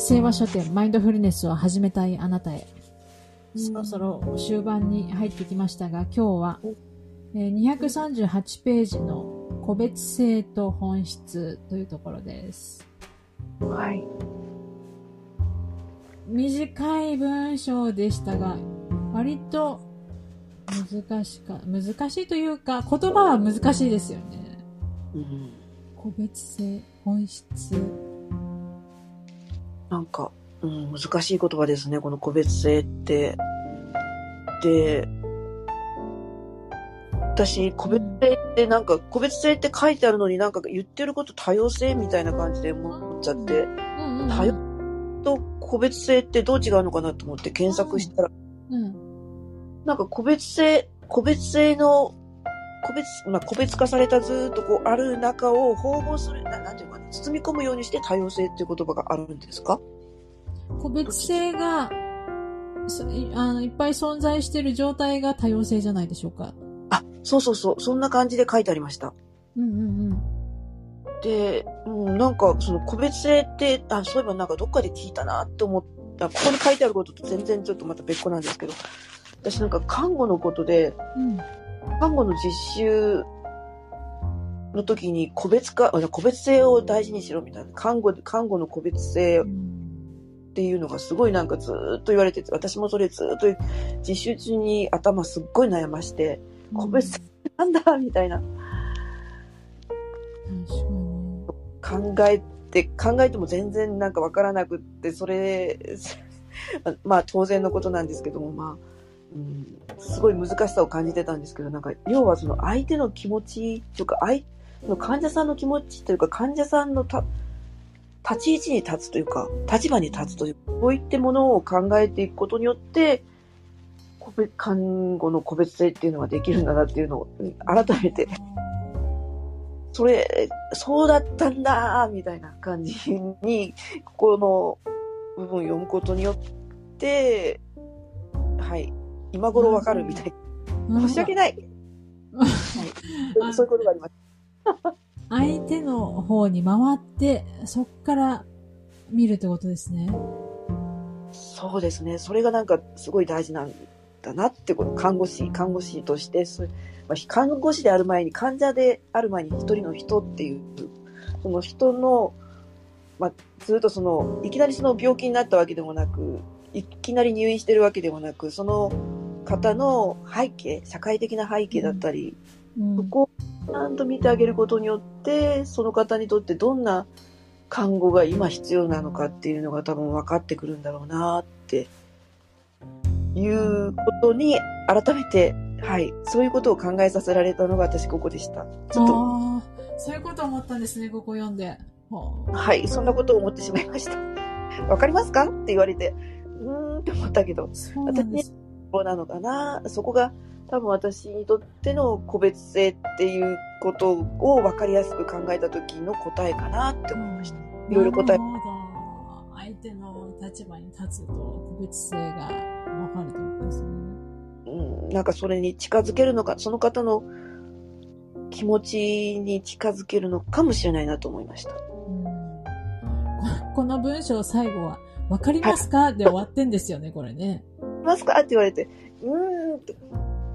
聖和書店マインドフルネスを始めたいあなたへ。そろそろ終盤に入ってきましたが、今日は、えー238ページの個別性と本質というところです。はい。短い文章でしたが、割と難しか、難しいというか、言葉は難しいですよね。うん。個別性、本質。なんか、うん、難しい言葉ですね、この個別性って。で、私、個別性ってなんか、個別性って書いてあるのになんか言ってること多様性みたいな感じで思っちゃって、うんうん、多様と個別性ってどう違うのかなと思って検索したら、うん。なんか個別性、個別性の、個別、まあ、個別化されたずーっとこうある中を縫合する、ななんていうのかな、包み込むようにして多様性っていう言葉があるんですか？個別性が、あのいっぱい存在している状態が多様性じゃないでしょうか。あ、そうそうそう、そんな感じで書いてありました。うんうんで、うん、なんかその個別性って、あ、そういえばなんかどっかで聞いたなって思った、ここに書いてあることと全然ちょっとまた別個なんですけど、私なんか看護のことで、うん。うん。看護の実習の時に個別化、あ個別性を大事にしろみたいな、看護、看護の個別性っていうのがすごいなんかずーっと言われてて、私もそれずーっと実習中に頭すっごい悩まして、個別性なんだみたいな。考えて、考えても全然なんかわからなくって、それ、まあ当然のことなんですけども、まあ、うん、すごい難しさを感じてたんですけど、なんか、要はその相手の気持ちというか、相の患者さんの気持ちというか、患者さんのた立ち位置に立つというか、立場に立つという、こういったものを考えていくことによって、個別看護の個別性っていうのができるんだなっていうのを、改めて、それ、そうだったんだみたいな感じに、ここの部分を読むことによって、はい、今頃わかるみたい。申し訳ない。はい、そういうことがあります。相手の方に回って、そっから見るってことですね。そうですね。それがなんかすごい大事なんだなってこと。看護師、看護師として、そうまあ、看護師である前に患者である前に一人の人っていう、その人の、まあ、ずっとその、いきなりその病気になったわけでもなく、いきなり入院してるわけでもなく、その方の背景、社会的な背景だったり、うんそこをちゃんと見てあげることによって、その方にとってどんな看護が今必要なのかっていうのが多分分かってくるんだろうなっていうことに改めて、はい、そういうことを考えさせられたのが私ここでした。ちょっと、そういうこと思ったんですね、ここ読んで。ははい、そんなことを思ってしまいました。わかりますか？って言われて、うーんって思ったけどあ、そうなのかなそこが多分私にとっての個別性っていうことを分かりやすく考えた時の答えかなって思いました。いろいろ答え。相手の立場に立つと、個別性がわかるってことですね。うん、なんかそれに近づけるのか、その方の気持ちに近づけるのかもしれないなと思いました。うんこ この文章最後は、わかりますか？で終わってんですよね、これね。いますかって言われて、うーんって、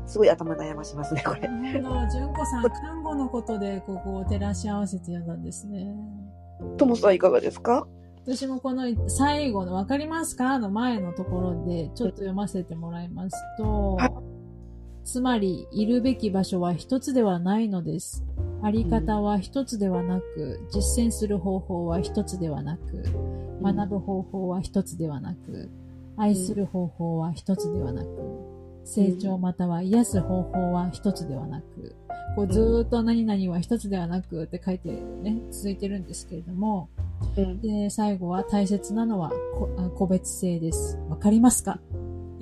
すごい頭悩ましますね、これ。なるほど。純子さん、看護のことでここを照らし合わせて読んだんですね。ともさんいかがですか？私もこの最後のわかりますか？の前のところでちょっと読ませてもらいますとはい、つまり、いるべき場所は一つではないのです。あり方は一つではなく、実践する方法は一つではなく、学ぶ方法は一つではなく、愛する方法は一つではなく、成長または癒す方法は一つではなく、こうずーっと何々は一つではなくって書いてね、続いてるんですけれども、うん。で、最後は大切なのは個別性です。わかりますか？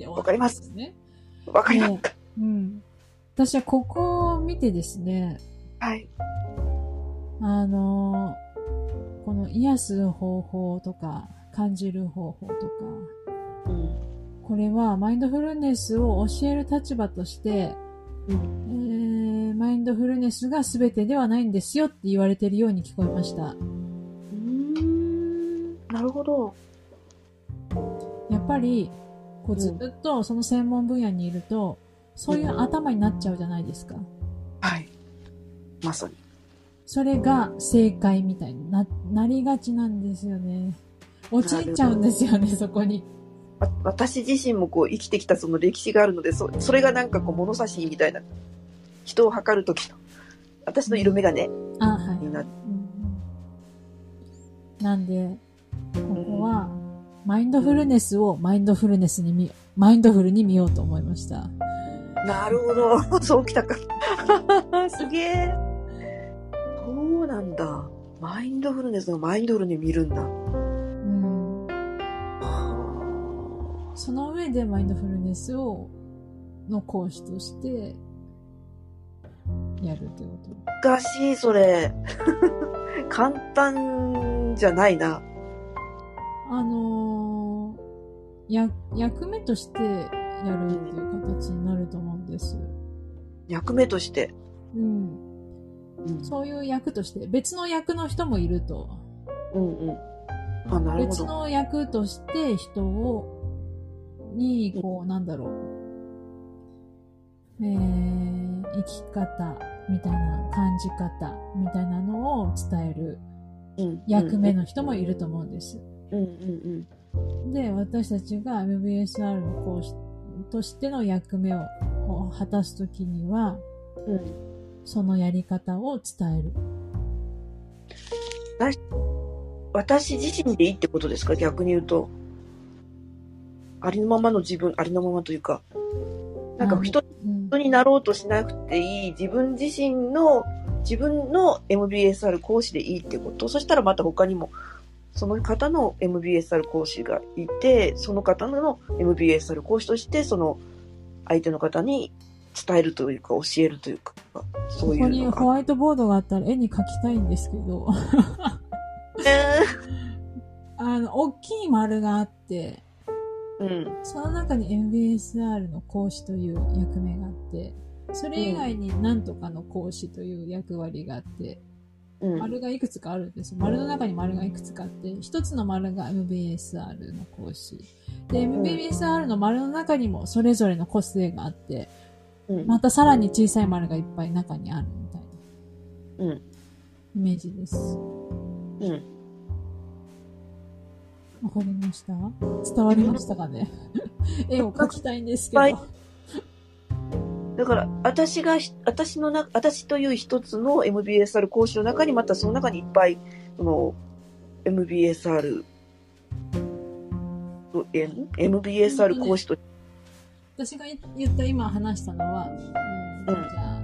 わかりますね。わかりますか、うん。私はここを見てですね、はい。あのーこの癒す方法とか、感じる方法とか、うん。これはマインドフルネスを教える立場として、うん。えーマインドフルネスが全てではないんですよって言われているように聞こえました。うーんなるほど。っぱり、こうずっとその専門分野にいると、そういう頭になっちゃうじゃないですか。はい。まさに。それが正解みたいにな、なりがちなんですよね。陥っちゃうんですよね、そこに。わ私自身もこう生きてきたその歴史があるので、そそれがなんかこう物差しみたいな、人を測るときの、私の色眼鏡。になって、うんうんなんで、ここは、マインドフルネスをマインドフルネスに見、マインドフルに見ようと思いました。なるほど。そうきたか。すげえ。そうなんだ。マインドフルネスのマインドフルに見るんだ。上でマインドフルネスを、の講師として、やるってこと。あ難しい、それ。簡単じゃないな。あのー、や、役目としてやるっていう形になると思うんです。役目として。うん。うん、そういう役として、別の役の人もいると。うん、うん。あ、なるほど。別の役として人を、に、こう、なんだろう。えー、生き方みたいな感じ方みたいなのを伝えるうん役目の人もいると思うんです。で、私たちが MBSR の講師としての役目をを果たすときには、うん。そのやり方を伝える。私自身でいいってことですか？逆に言うと。ありのままの自分、ありのままというか。なんか人になろうとしなくていい自分自身の自分の MBSR 講師でいいってことそしたらまた他にもその方の MBSR 講師がいてその方の MBSR 講師としてその相手の方に伝えるというか教えるというかそういここに。ホワイトボードがあったら絵に描きたいんですけど、あの、大きい丸があって、うんその中に MBSR の講師という役目があって、それ以外に何とかの講師という役割があって、うん丸がいくつかあるんですよ。丸の中に丸がいくつかあって、一つの丸が MBSR の講師。で、MBSR の丸の中にもそれぞれの個性があって、うんまたさらに小さい丸がいっぱい中にあるみたいなうんイメージです。うんわかりました。伝わりましたかね？絵を描きたいんですけど。はい。だから私がひ私のな私という一つの MBSR 講師の中にまたその中にいっぱいその MBSR MBSR 講師と。私が言った今話したのは、うんうん。じゃあ、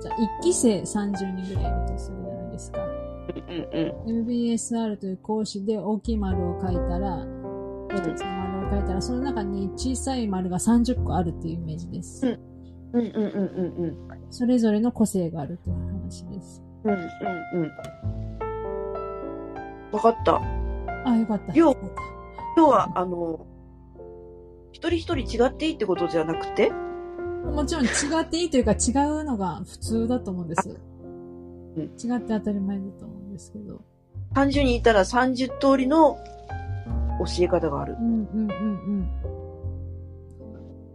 じゃあ1期生30人ぐらいいるとするじゃないですか。うんうん MBSR という講師で大きい丸を書いたら、一つの丸を書いたら、その中に小さい丸が30個あるっていうイメージです。うんうんうんうんうんそれぞれの個性があるという話です。うんうんうん。わかった。あ、よかった。よよかった。今日はあの一人一人違っていいってことじゃなくて？もちろん違っていいというか違うのが普通だと思うんです。うん。違って当たり前だと思う。んですけど。30人いたら30通りの教え方があるうんうんうんうん。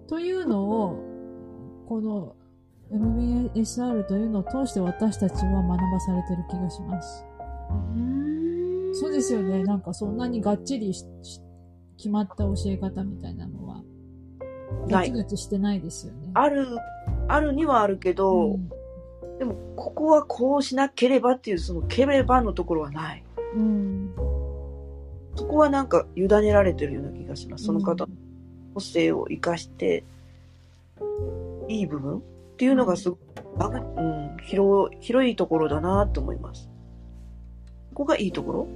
というのを、この MBSR というのを通して私たちは学ばされてる気がします。そうですよね。なんかそんなにがっちり決まった教え方みたいなのは、ガチガチしてないですよね。あるあるにはあるけど、うんでも、ここはこうしなければっていう、そのければのところはない。うん。そこはなんか委ねられてるような気がします。その方の個性を生かして、いい部分っていうのがすごく、あうん、広い、広いところだなと思います。ここがいいところ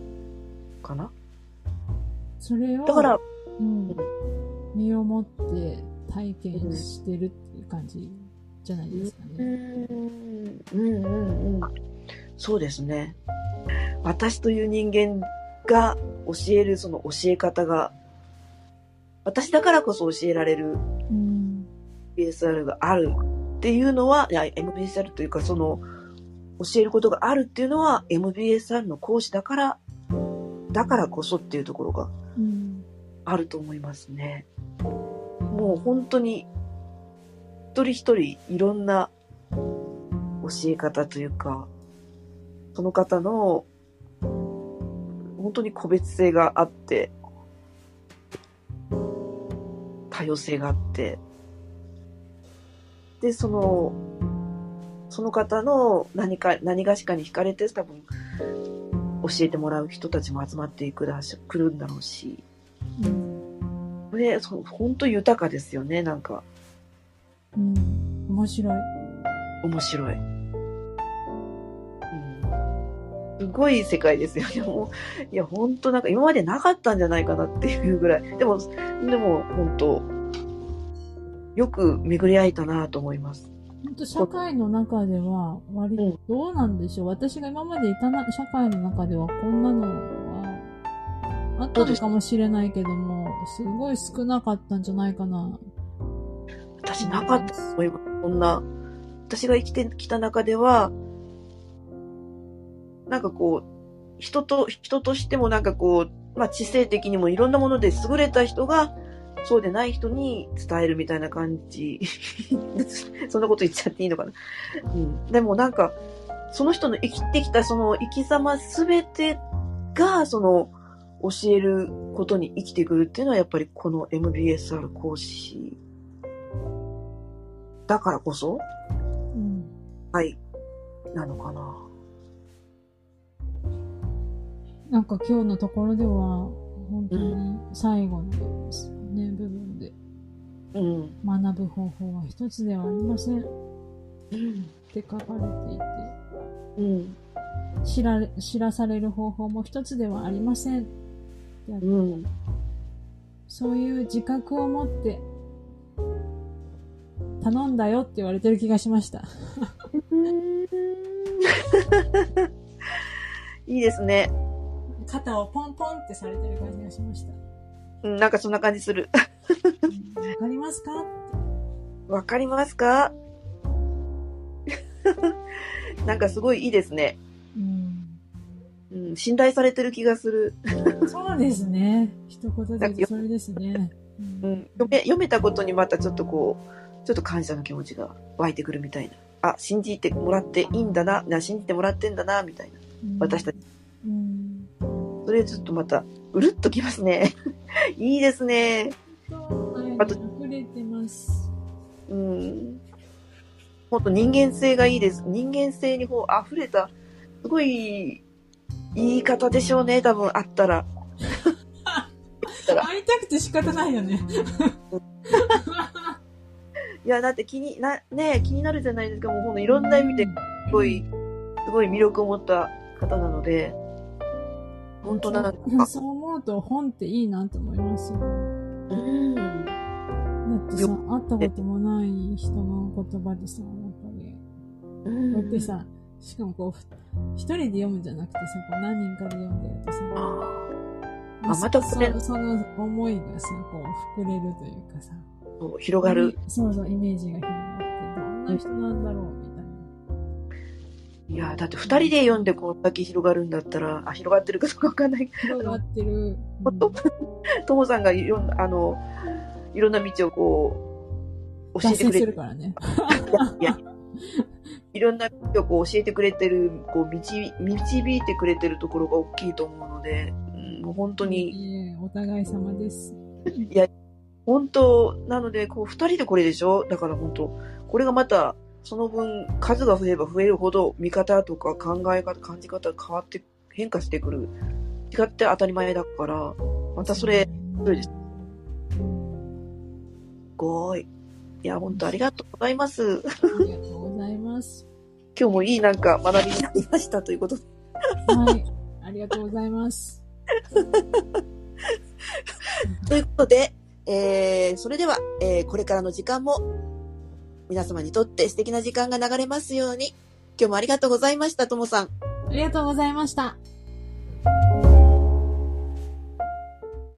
かな？それを、だから、うん、身をもって体験してるっていう感じじゃないですかうね。ん、うん、うん、うん。そうですね。私という人間が教えるその教え方が、私だからこそ教えられるうん。MBSR があるっていうのは、いや、MBSR というかその、教えることがあるっていうのは MBSR の講師だから、だからこそっていうところがうん。あると思いますね。もう本当に、一人一人いろんな教え方というか、その方の本当に個別性があって、多様性があって、で、その、その方の何か、何がしかに惹かれて多分、教えてもらう人たちも集まっていくだし、来るんだろうし、うん。これ、そう本当豊かですよね、なんか、うん。面白い。面白い。うん。すごい世界ですよね、もう。いや、本当なんか今までなかったんじゃないかなっていうぐらい。でも、でも、本当よく巡り会えたなと思います。本当社会の中では割うんとどうなんでしょう、私が今までいたな社会の中ではこんなのはあったのかもしれないけどもすごい少なかったんじゃないかな私なかったと思います。こんな、私が生きてきた中では、なんかこう、人と、人としてもなんかこう、まあ知性的にもいろんなもので優れた人が、そうでない人に伝えるみたいな感じ。そんなこと言っちゃっていいのかな。うん。でもなんか、その人の生きてきたその生き様すべてが、その、教えることに生きてくるっていうのはやっぱりこの MBSR 講師だからこそ、うんはい、なのかな。なんか今日のところでは本当に最後の、ね、部分でうん。学ぶ方法は一つではありませんっうん。て書かれていてうん。知られ知らされる方法も一つではありませんうん。そういう自覚を持って、頼んだよって言われてる気がしました。いいですね。肩をポンポンってされてる感じがしました。うん、なんかそんな感じする。うんわかりますか？わかりますか？なんかすごいいいですね。うん、うん、信頼されてる気がする。そうですね。一言でそれですね。ううんん、読め、読めたことにまたちょっとこう、ちょっと感謝の気持ちが湧いてくるみたいな。あ、信じてもらっていいんだな、な信じてもらってんだな、みたいな。私たち。うん。それちょっとまた、うるっときますね。いいですね。愛あとに溢れてます。うん。ほんと人間性がいいです。人間性にこう溢れた、すごい、言い方でしょうね、多分あったら。会いたくて仕方ないよね。いや、だって気にな、ね気になるじゃないですか。もうほんといろんな意味で、すごい、すごい魅力を持った方なので、本当なんか、そうそう思うと本っていいなと思いますよ。うん。だってさ、会ったこともない人の言葉でさ、やっぱり。うんこうやってさ、しかもこう、ふ一人で読むんじゃなくてさ、こう何人かで読んでるとさ、あまたそその思いがさ、こう、膨れるというかさ、広がる。そうそう、イメージが広がって、どんな人なんだろう、みたいな。いや、だって二人で読んでこんだけ広がるんだったら、あ、広がってるかどうかわかんない。広がってる。ともさんがいろんな、あの、いろんな道をこう、教えてくれてるからね。いや、いろんな道をこう教えてくれてる、こう導、導いてくれてるところが大きいと思うので、うん、もう本当に、お互い様です。本当、なので、こう、二人でこれでしょ？だから本当、これがまた、その分、数が増えれば増えるほど、見方とか考え方、感じ方が変わって、変化してくる。違って当たり前だから、またそれ、そうですごい。いや、本当ありがとうございます。ありがとうございます。今日もいいなんか学びになりましたということで。はい。ありがとうございます。ということで、えー、それでは、えー、これからの時間も、皆様にとって素敵な時間が流れますように、今日もありがとうございました、ともさん。ありがとうございました。